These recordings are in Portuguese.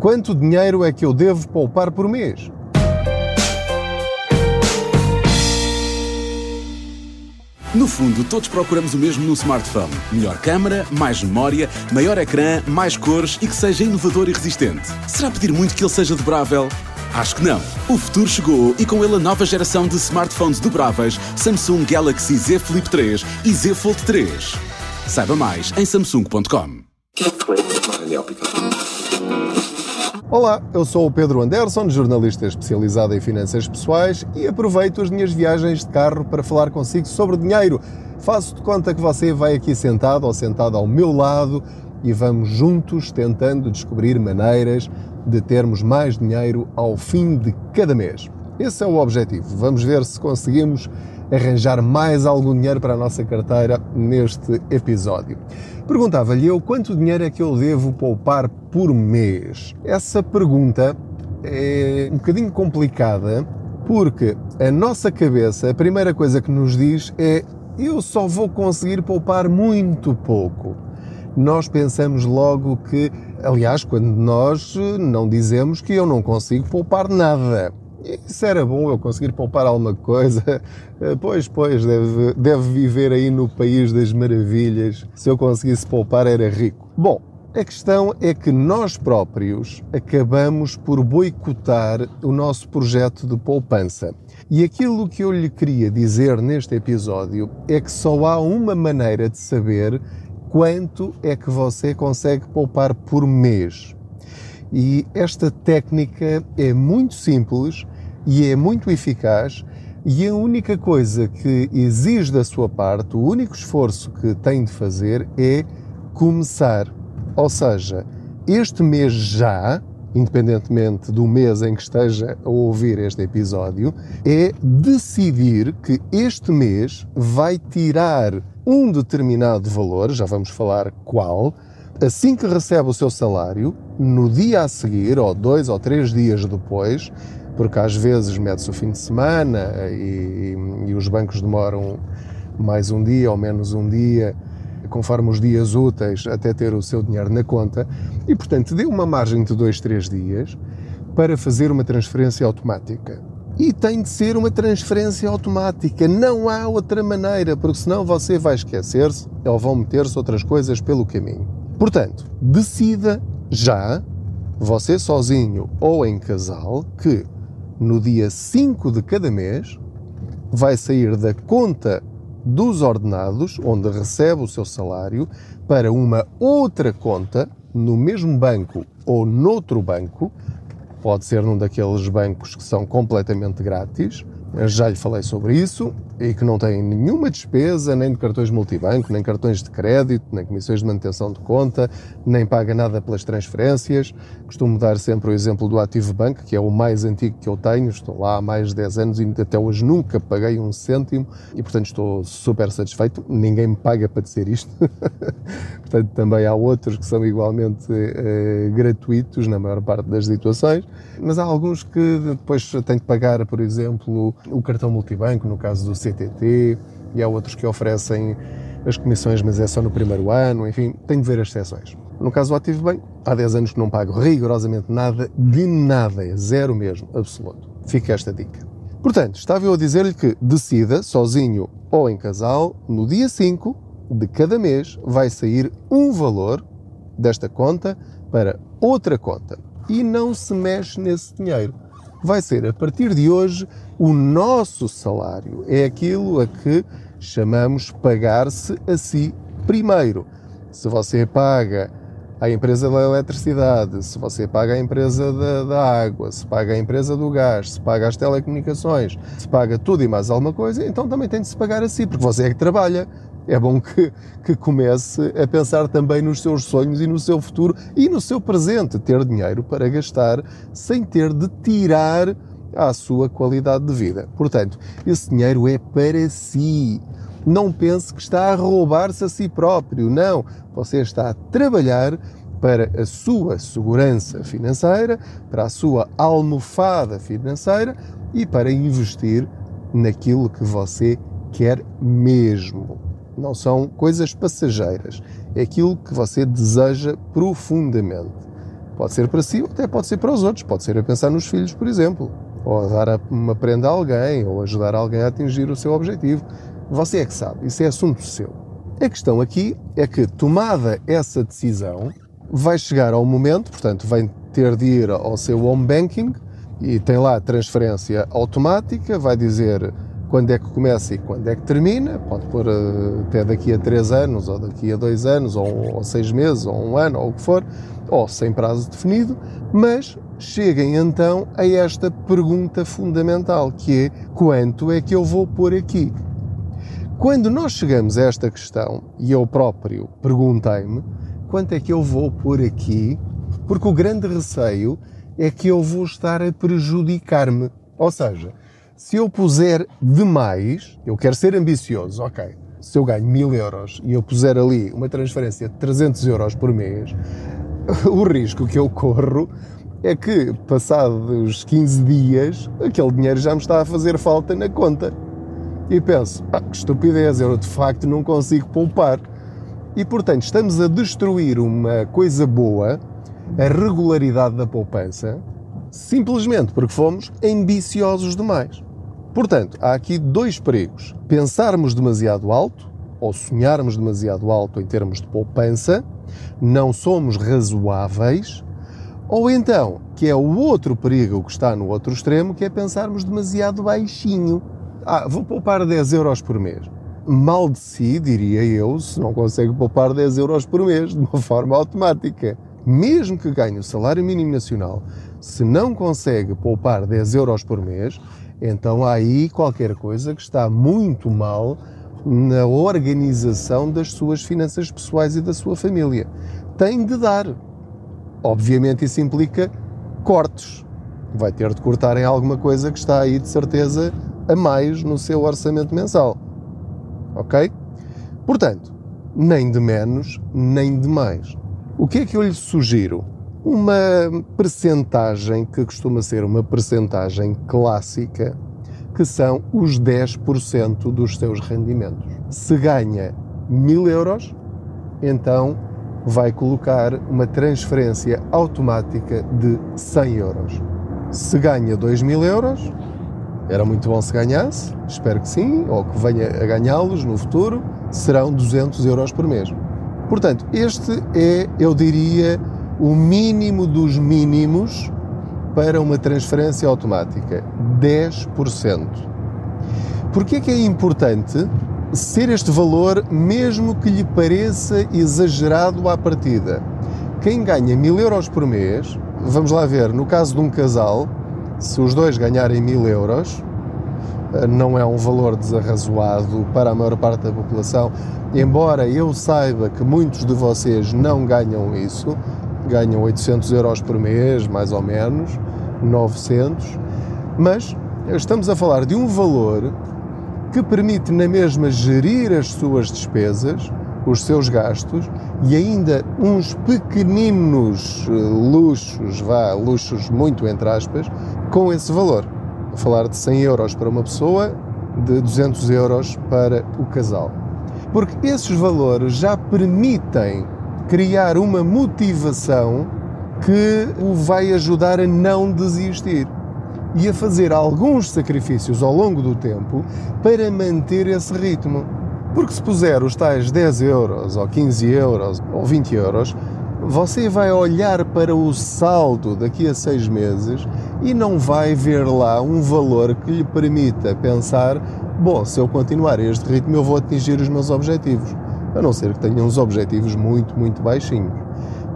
Quanto dinheiro é que eu devo poupar por mês? No fundo, todos procuramos o mesmo no smartphone: melhor câmara, mais memória, maior ecrã, mais cores e que seja inovador e resistente. Será pedir muito que ele seja dobrável? Acho que não. O futuro chegou e com ele a nova geração de smartphones dobráveis Samsung Galaxy Z Flip 3 e Z Fold 3. Saiba mais em samsung.com. Olá, eu sou o Pedro Anderson, jornalista especializado em finanças pessoais e aproveito as minhas viagens de carro para falar consigo sobre dinheiro. Faço de conta que você vai aqui sentado ou sentado ao meu lado e vamos juntos tentando descobrir maneiras de termos mais dinheiro ao fim de cada mês. Esse é o objetivo. Vamos ver se conseguimos arranjar mais algum dinheiro para a nossa carteira neste episódio. Perguntava-lhe eu quanto dinheiro é que eu devo poupar por mês. Essa pergunta é um bocadinho complicada porque a nossa cabeça, a primeira coisa que nos diz é eu só vou conseguir poupar muito pouco. Nós pensamos logo que, aliás, quando nós não dizemos que eu não consigo poupar nada. Isso era bom eu conseguir poupar alguma coisa. Eh, pois, pois, deve, deve viver aí no país das maravilhas. Se eu conseguisse poupar, era rico. Bom, a questão é que nós próprios acabamos por boicotar o nosso projeto de poupança. E aquilo que eu lhe queria dizer neste episódio é que só há uma maneira de saber quanto é que você consegue poupar por mês. E esta técnica é muito simples e é muito eficaz e a única coisa que exige da sua parte, o único esforço que tem de fazer é começar. Ou seja, este mês já, independentemente do mês em que esteja a ouvir este episódio, é decidir que este mês vai tirar um determinado valor, já vamos falar qual, assim que recebe o seu salário, no dia a seguir, ou dois ou três dias depois, porque às vezes mete-se o fim de semana e, e, os bancos demoram mais um dia ou menos um dia, conforme os dias úteis, até ter o seu dinheiro na conta, e portanto dê uma margem de dois, três dias para fazer uma transferência automática. E tem de ser uma transferência automática, não há outra maneira, porque senão você vai esquecer-se ou vão meter-se outras coisas pelo caminho. Portanto, decida já, você sozinho ou em casal, que no dia 5 de cada mês, vai sair da conta dos ordenados, onde recebe o seu salário, para uma outra conta, no mesmo banco ou noutro banco, pode ser num daqueles bancos que são completamente grátis, já lhe falei sobre isso e que não tem nenhuma despesa, nem de cartões multibanco, nem cartões de crédito, nem comissões de manutenção de conta, nem paga nada pelas transferências. Costumo dar sempre o exemplo do Ativo Bank, que é o mais antigo que eu tenho, estou lá há mais de 10 anos e até hoje nunca paguei um cêntimo e, portanto, estou super satisfeito. Ninguém me paga para dizer isto. portanto, também há outros que são igualmente eh, gratuitos na maior parte das situações, mas há alguns que depois têm de pagar, por exemplo, o cartão multibanco, no caso do CTT, e há outros que oferecem as comissões, mas é só no primeiro ano, enfim, tem de ver as exceções. No caso do Ativo Bem, há 10 anos que não pago rigorosamente nada, de nada, é zero mesmo, absoluto. Fica esta dica. Portanto, estava eu a dizer-lhe que decida, sozinho ou em casal, no dia 5 de cada mês vai sair um valor desta conta para outra conta. E não se mexe nesse dinheiro. Vai ser a partir de hoje o nosso salário é aquilo a que chamamos pagar-se a si primeiro. Se você paga à empresa da eletricidade, se você paga à empresa da, da, água, se paga à empresa do gás, se paga as telecomunicações, se paga tudo e mais alguma coisa, então também tem de se pagar a si, porque você é que trabalha. É bom que, que comece a pensar também nos seus sonhos e no seu futuro e no seu presente, ter dinheiro para gastar sem ter de tirar à sua qualidade de vida. Portanto, esse dinheiro é para si. Não pense que está a roubar-se a si próprio. Não. Você está a trabalhar para a sua segurança financeira, para a sua almofada financeira e para investir naquilo que você quer mesmo. Não são coisas passageiras. É aquilo que você deseja profundamente. Pode ser para si ou até pode ser para os outros. Pode ser a pensar nos filhos, por exemplo. Ou a dar uma prenda a alguém, ou ajudar alguém a atingir o seu objetivo. Você é que sabe, isso é assunto seu. A questão aqui é que, tomada essa decisão, vai chegar ao momento, portanto, vai ter de ir ao seu home banking e tem lá a transferência automática, vai dizer quando é que começa e quando é que termina, pode pôr eh, até daqui a três anos, ou daqui a dois anos, ou, seis meses, ou um ano, ou o que for, ou sem prazo definido, mas cheguem então a esta pergunta fundamental, que é quanto é que eu vou pôr aqui? Quando nós chegamos a esta questão, e eu próprio perguntei-me, quanto é que eu vou pôr aqui? Porque o grande receio é que eu vou estar a prejudicar-me. Ou seja, se eu puser demais, eu quero ser ambicioso, ok. Se eu ganho mil euros e eu puser ali uma transferência de 300 euros por mês, o risco que eu corro é que, passados 15 dias, aquele dinheiro já me está a fazer falta na conta. E penso, ah, que estupidez, eu de facto não consigo poupar. E portanto, estamos a destruir uma coisa boa, a regularidade da poupança, simplesmente porque fomos ambiciosos demais. Portanto, há aqui dois perigos: pensarmos demasiado alto ou sonharmos demasiado alto em termos de poupança, não somos razoáveis, ou então, que é o outro perigo que está no outro extremo, que é pensarmos demasiado baixinho. Ah, vou poupar 10 euros por mês mal de si, diria eu, se não consegue poupar 10 euros por mês de uma forma automática. Mesmo que ganhe o salário mínimo nacional, se não consegue poupar 10 euros por mês, então há aí qualquer coisa que está muito mal na organização das suas finanças pessoais e da sua família. Tem de dar. Obviamente isso implica cortes. Vai ter de cortar em alguma coisa que está aí de certeza a mais no seu orçamento mensal ok? Portanto, nem de menos, nem de mais. O que é que eu lhe sugiro? Uma percentagem que costuma ser uma percentagem clássica, que são os 10% dos seus rendimentos. Se ganha 1000 euros, então vai colocar uma transferência automática de 100 euros. Se ganha 2000 euros, era muito bom se ganhasse, espero que sim, ou que venha a ganhá-los no futuro, serão 200 euros por mês. Portanto, este é, eu diria, o mínimo dos mínimos para uma transferência automática, 10%. Porquê é que é importante ser este valor, mesmo que lhe pareça exagerado à partida? Quem ganha 1000 euros por mês, vamos lá ver, no caso de um casal, se os dois ganharem mil euros, eh, não é um valor desarrazoado para a maior parte da população, embora eu saiba que muitos de vocês não ganham isso, ganham 800 euros por mês, mais ou menos, 900, mas estamos a falar de um valor que permite na mesma gerir as suas despesas, os seus gastos e ainda uns pequeninos eh, luxos, vá, luxos muito entre aspas, com esse valor. Vou falar de 100 euros para uma pessoa, de 200 euros para o casal. Porque esses valores já permitem criar uma motivação que o vai ajudar a não desistir e a fazer alguns sacrifícios ao longo do tempo para manter esse ritmo. Porque se puser os tais 10 euros, ou 15 euros, ou 20 euros, você vai olhar para o saldo daqui a seis meses e não vai ver lá um valor que lhe permita pensar: bom, se eu continuar este ritmo, eu vou atingir os meus objetivos. A não ser que tenha uns objetivos muito, muito baixinhos.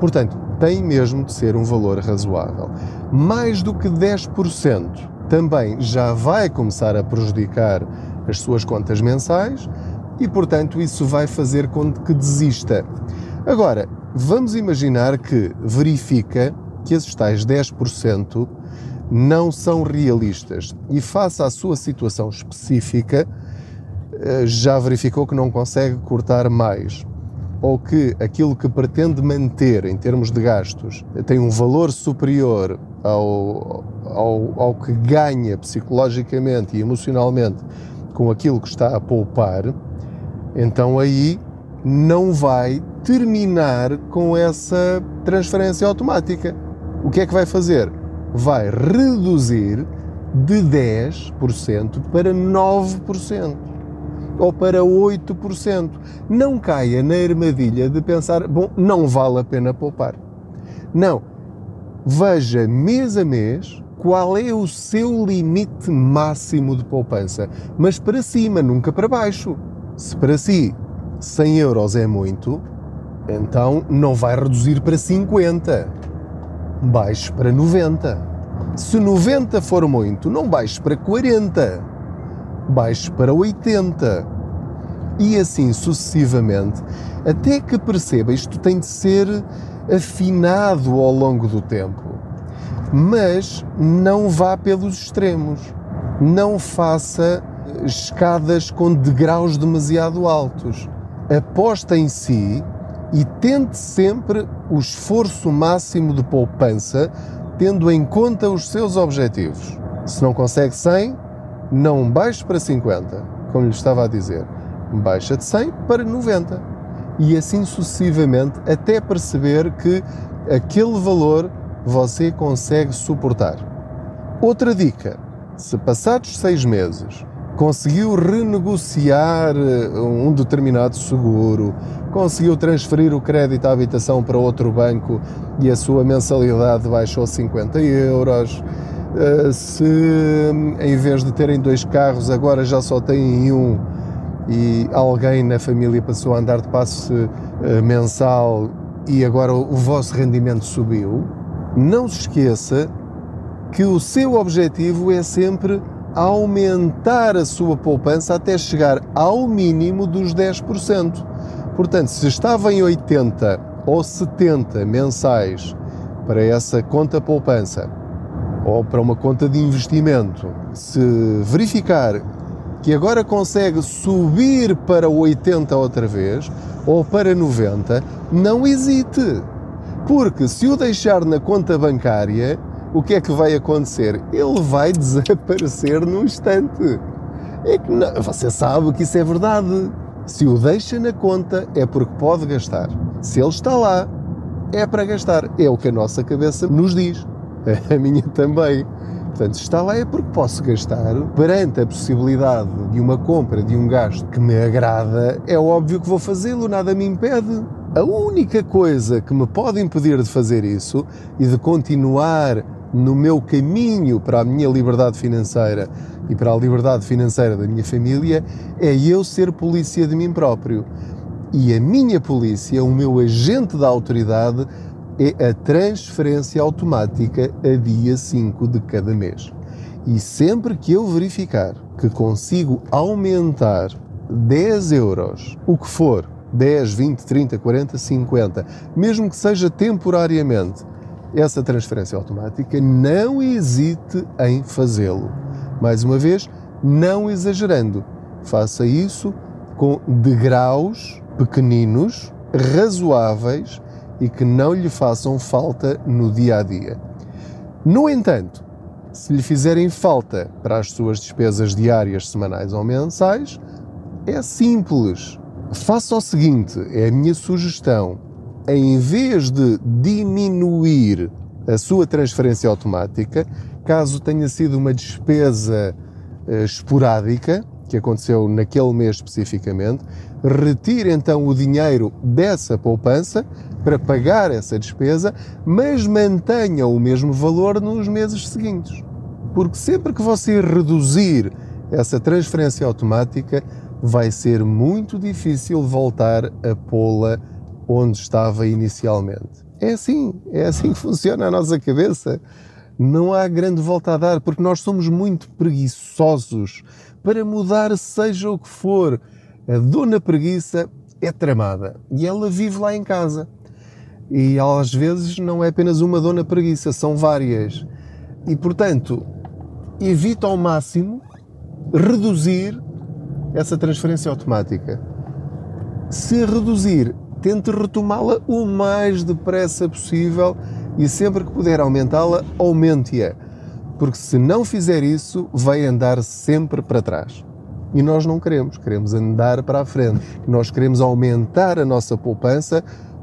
Portanto, tem mesmo de ser um valor razoável. Mais do que 10% também já vai começar a prejudicar as suas contas mensais e, portanto, isso vai fazer com que desista. Agora, vamos imaginar que verifica que esses tais 10% não são realistas e, face à sua situação específica, já verificou que não consegue cortar mais ou que aquilo que pretende manter em termos de gastos tem um valor superior ao, ao, ao que ganha psicologicamente e emocionalmente com aquilo que está a poupar, então aí não vai terminar com essa transferência automática. o que é que vai fazer? Vai reduzir de 10% para 9% ou para 8%. Não caia na armadilha de pensar, bom, não vale a pena poupar. Não. Veja mês a mês qual é o seu limite máximo de poupança, mas para cima, nunca para baixo. Se para si 100 euros é muito, então não vai reduzir para 50, baixe para 90. Se 90 for muito, não baixe para 40, baixe para 80. E assim sucessivamente, até que perceba, isto tem de ser afinado ao longo do tempo. Mas não vá pelos extremos. Não faça escadas com degraus demasiado altos. Aposta em si e tente sempre o esforço máximo de poupança, tendo em conta os seus objetivos. Se não consegue 100, não baixe para 50, como lhe estava a dizer. Baixa de 100 para 90. E assim sucessivamente, até perceber que aquele valor você consegue suportar. Outra dica: se passados seis meses conseguiu renegociar eh, um determinado seguro, conseguiu transferir o crédito à habitação para outro banco e a sua mensalidade baixou 50 euros. Eh, se em vez de terem dois carros agora já só têm um e alguém na família passou a andar de passe eh, mensal e agora o vosso rendimento subiu, não se esqueça que o seu objetivo é sempre aumentar a sua poupança até chegar ao mínimo dos 10%. Portanto, se estava em 80 ou 70 mensais para essa conta poupança ou para uma conta de investimento, se verificar que agora consegue subir para 80 outra vez ou para 90, não hesite. Porque se o deixar na conta bancária, o que é que vai acontecer? Ele vai desaparecer num instante. É que não, você sabe que isso é verdade. Se o deixa na conta é porque pode gastar. Se ele está lá, é para gastar. É o que a nossa cabeça nos diz. A minha também. Portanto, se está lá é porque posso gastar. Perante a possibilidade de uma compra, de um gasto que me agrada, é óbvio que vou fazê-lo, nada me impede. A única coisa que me pode impedir de fazer isso e de continuar no meu caminho para a minha liberdade financeira e para a liberdade financeira da minha família é eu ser polícia de mim próprio. E a minha polícia, o meu agente da autoridade, é a transferência automática a dia 5 de cada mês. E sempre que eu verificar que consigo aumentar 10 euros, o que for, 10, 20, 30, 40, 50, mesmo que seja temporariamente, essa transferência automática, não hesite em fazê-lo. Mais uma vez, não exagerando. Faça isso com degraus pequeninos, razoáveis e que não lhe façam falta no dia a dia. No entanto, se lhe fizerem falta para as suas despesas diárias, semanais ou mensais, é simples. Faça o seguinte: é a minha sugestão em vez de diminuir a sua transferência automática, caso tenha sido uma despesa uh, esporádica, que aconteceu naquele mês especificamente, retire então o dinheiro dessa poupança para pagar essa despesa, mas mantenha o mesmo valor nos meses seguintes. Porque sempre que você reduzir essa transferência automática, vai ser muito difícil voltar a pô-la onde estava inicialmente. É assim, é assim que funciona a nossa cabeça. Não há grande volta a dar, porque nós somos muito preguiçosos para mudar, seja o que for. A dona preguiça é tramada e ela vive lá em casa. E às vezes não é apenas uma dona preguiça, são várias. E portanto, evita ao máximo reduzir essa transferência automática. Se reduzir tente retomá-la o mais depressa possível e sempre que puder aumentá-la, aumente-a. Porque se não fizer isso, vai andar sempre para trás. E nós não queremos, queremos andar para a frente. Nós queremos aumentar a nossa poupança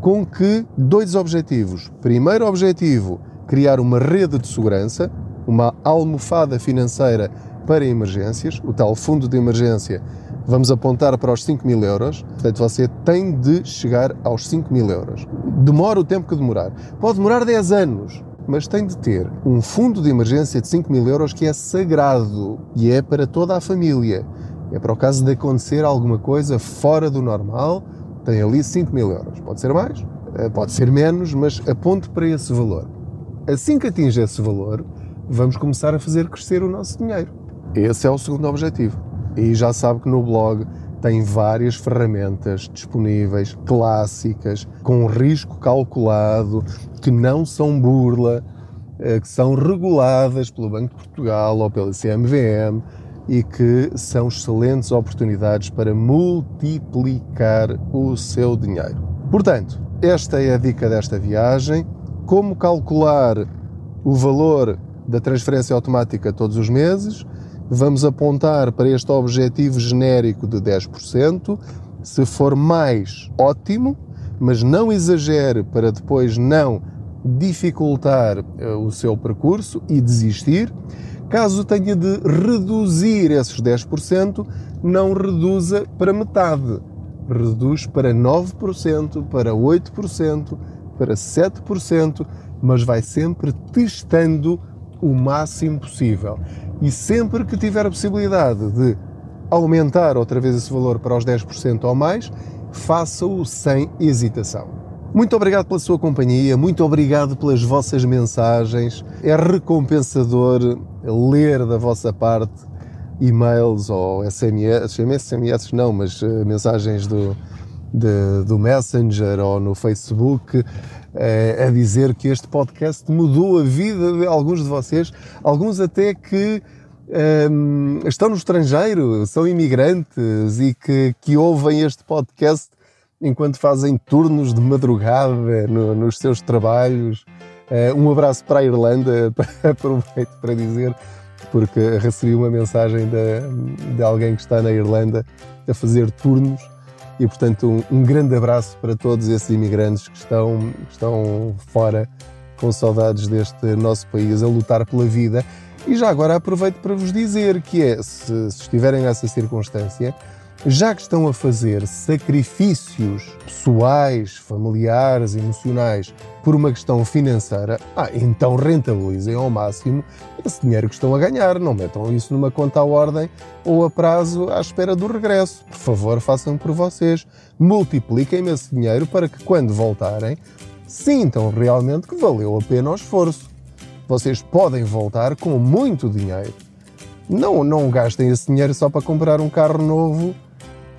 com que dois objetivos. Primeiro objetivo criar uma rede de segurança, uma almofada financeira para emergências, o tal fundo de emergência. Vamos apontar para os 5 mil euros, portanto você tem de chegar aos 5 mil euros. Demora o tempo que demorar. Pode demorar 10 anos, mas tem de ter um fundo de emergência de 5 mil euros que é sagrado e é para toda a família. É para o caso de acontecer alguma coisa fora do normal, tem ali 5 mil euros. Pode ser mais, eh, pode ser menos, mas aponte para esse valor. Assim que atinge esse valor, vamos começar a fazer crescer o nosso dinheiro. Esse é o segundo objetivo. E já sabe que no blog tem várias ferramentas disponíveis, clássicas, com risco calculado, que não são burla, eh, que são reguladas pelo Banco de Portugal ou pela CMVM e que são excelentes oportunidades para multiplicar o seu dinheiro. Portanto, esta é a dica desta viagem. Como calcular o valor da transferência automática todos os meses vamos apontar para este objetivo genérico de 10%. Se for mais, ótimo, mas não exagere para depois não dificultar eh, o seu percurso e desistir. Caso tenha de reduzir esses 10%, não reduza para metade. Reduz para 9%, para 8%, para 7%, mas vai sempre testando o máximo possível. E sempre que tiver a possibilidade de aumentar outra vez esse valor para os 10% ou mais, faça-o sem hesitação. Muito obrigado pela sua companhia, muito obrigado pelas vossas mensagens. É recompensador ler da vossa parte e-mails ou SMS, SMS não, mas uh, mensagens do, de, do Messenger ou no Facebook a dizer que este podcast mudou a vida de alguns de vocês, alguns até que um, estão no estrangeiro, são imigrantes e que, que ouvem este podcast enquanto fazem turnos de madrugada no, nos seus trabalhos. Uh, um abraço para a Irlanda, aproveito para dizer, porque recebi uma mensagem de, de alguém que está na Irlanda a fazer turnos e, portanto, um, um, grande abraço para todos esses imigrantes que estão, que estão fora com saudades deste nosso país a lutar pela vida. E já agora aproveito para vos dizer que é, se, se estiverem nessa circunstância, já que estão a fazer sacrifícios pessoais, familiares, emocionais por uma questão financeira, ah, então rentabilizem ao máximo esse dinheiro que estão a ganhar. Não metam isso numa conta à ordem ou a prazo à espera do regresso. Por favor, façam por vocês. Multipliquem esse dinheiro para que quando voltarem sintam realmente que valeu a pena o esforço. Vocês podem voltar com muito dinheiro. Não, não gastem esse dinheiro só para comprar um carro novo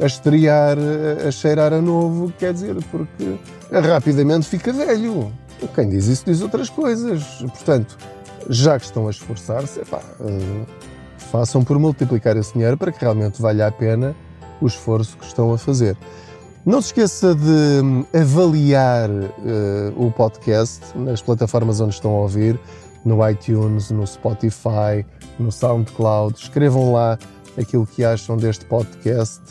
a estrear, a cheirar a novo, quer dizer, porque rapidamente fica velho. Quem diz isso diz outras coisas. Portanto, já que estão a esforçar-se, uh, façam por multiplicar esse dinheiro para que realmente valha a pena o esforço que estão a fazer. Não se esqueça de hum, avaliar uh, o podcast nas plataformas onde estão a ouvir, no iTunes, no Spotify, no SoundCloud. Escrevam lá aquilo que acham deste podcast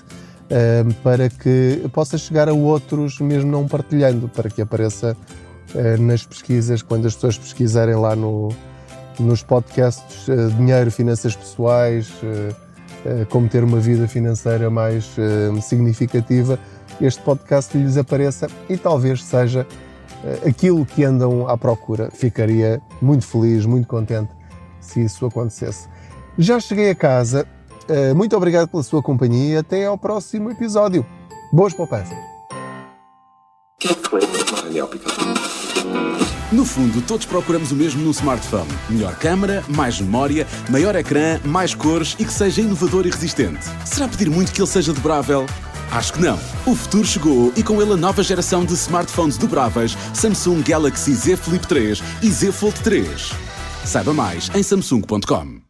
para que possa chegar a outros, mesmo não partilhando, para que apareça ah, nas pesquisas, quando as pessoas pesquisarem lá no, nos podcasts ah, dinheiro, finanças pessoais, ah, como ter uma vida financeira mais significativa, este podcast lhes apareça e talvez seja aquilo que andam à procura. Ficaria muito feliz, muito contente se isso acontecesse. Já cheguei a casa eh, muito obrigado pela sua companhia até ao próximo episódio. Boas poupanças! No fundo, todos procuramos o mesmo no smartphone: melhor câmera, mais memória, maior ecrã, mais cores e que seja inovador e resistente. Será pedir muito que ele seja dobrável? Acho que não. O futuro chegou e com ele a nova geração de smartphones dobráveis Samsung Galaxy Z Flip 3 e Z Fold 3. Saiba mais em samsung.com.